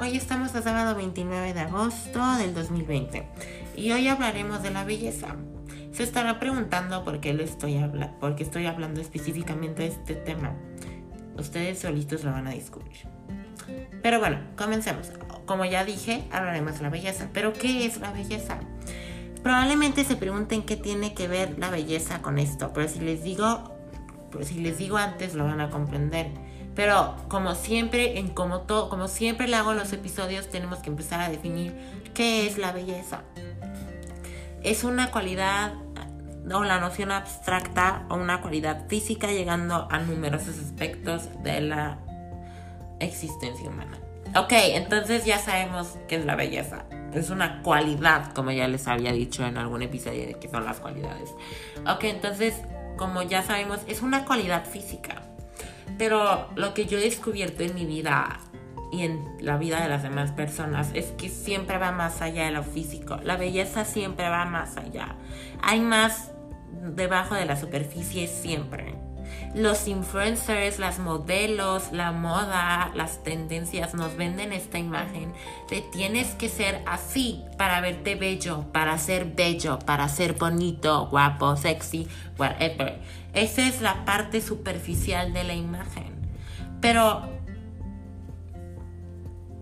Hoy estamos a sábado 29 de agosto del 2020 y hoy hablaremos de la belleza. Se estará preguntando por qué, lo estoy, habla por estoy hablando específicamente de este tema. Ustedes solitos lo van a descubrir. Pero bueno, comencemos. Como ya dije, hablaremos de la belleza. ¿Pero qué es la belleza? Probablemente se pregunten qué tiene que ver la belleza con esto, pero si les digo, pero si les digo antes lo van a comprender. Pero como siempre, en como todo, como siempre le hago los episodios, tenemos que empezar a definir qué es la belleza. Es una cualidad o la noción abstracta o una cualidad física llegando a numerosos aspectos de la existencia humana. Ok, entonces ya sabemos qué es la belleza. Es una cualidad, como ya les había dicho en algún episodio de qué son las cualidades. Ok, entonces, como ya sabemos, es una cualidad física. Pero lo que yo he descubierto en mi vida y en la vida de las demás personas es que siempre va más allá de lo físico. La belleza siempre va más allá. Hay más debajo de la superficie siempre. Los influencers, las modelos, la moda, las tendencias nos venden esta imagen de tienes que ser así para verte bello, para ser bello, para ser bonito, guapo, sexy, whatever. Esa es la parte superficial de la imagen. Pero,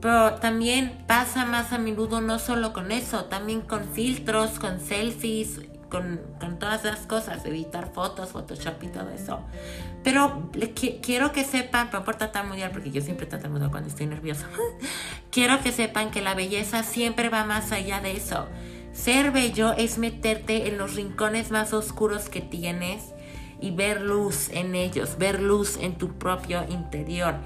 pero también pasa más a menudo no solo con eso, también con filtros, con selfies, con, todas esas cosas, editar fotos, Photoshop y todo eso. Pero quiero que sepan, no por mundial porque yo siempre tartamudo cuando estoy nerviosa, quiero que sepan que la belleza siempre va más allá de eso. Ser bello es meterte en los rincones más oscuros que tienes y ver luz en ellos, ver luz en tu propio interior.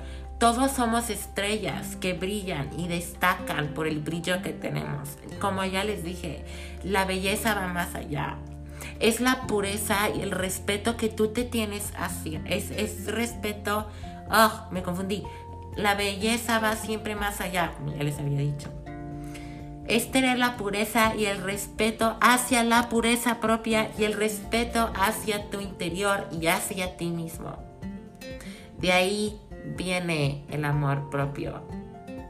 Todos somos estrellas que brillan y destacan por el brillo que tenemos. Como ya les dije, la belleza va más allá. Es la pureza y el respeto que tú te tienes hacia. Es, es respeto. Oh, me confundí. La belleza va siempre más allá, como ya les había dicho es tener la pureza y el respeto hacia la pureza propia y el respeto hacia tu interior y hacia ti mismo. De ahí viene el amor propio.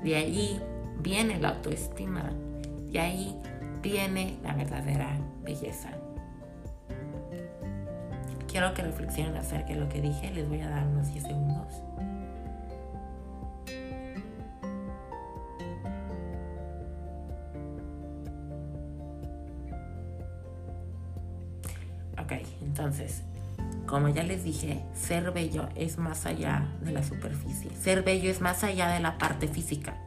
De ahí viene la autoestima. De ahí viene la verdadera belleza. Quiero que reflexionen acerca de lo que dije. Les voy a dar unos 10 segundos. Ok, entonces, como ya les dije, ser bello es más allá de la superficie. Ser bello es más allá de la parte física.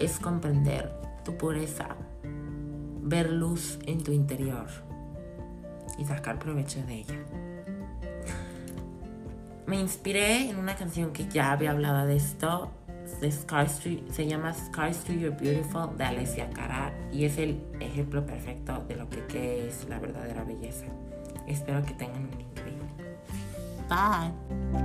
Es comprender tu pureza, ver luz en tu interior y sacar provecho de ella. Me inspiré en una canción que ya había hablado de esto, de se llama Sky Street You're Beautiful de Alessia Cara y es el ejemplo perfecto de lo que es la verdadera belleza. Espero que tengan un increíble. Bye.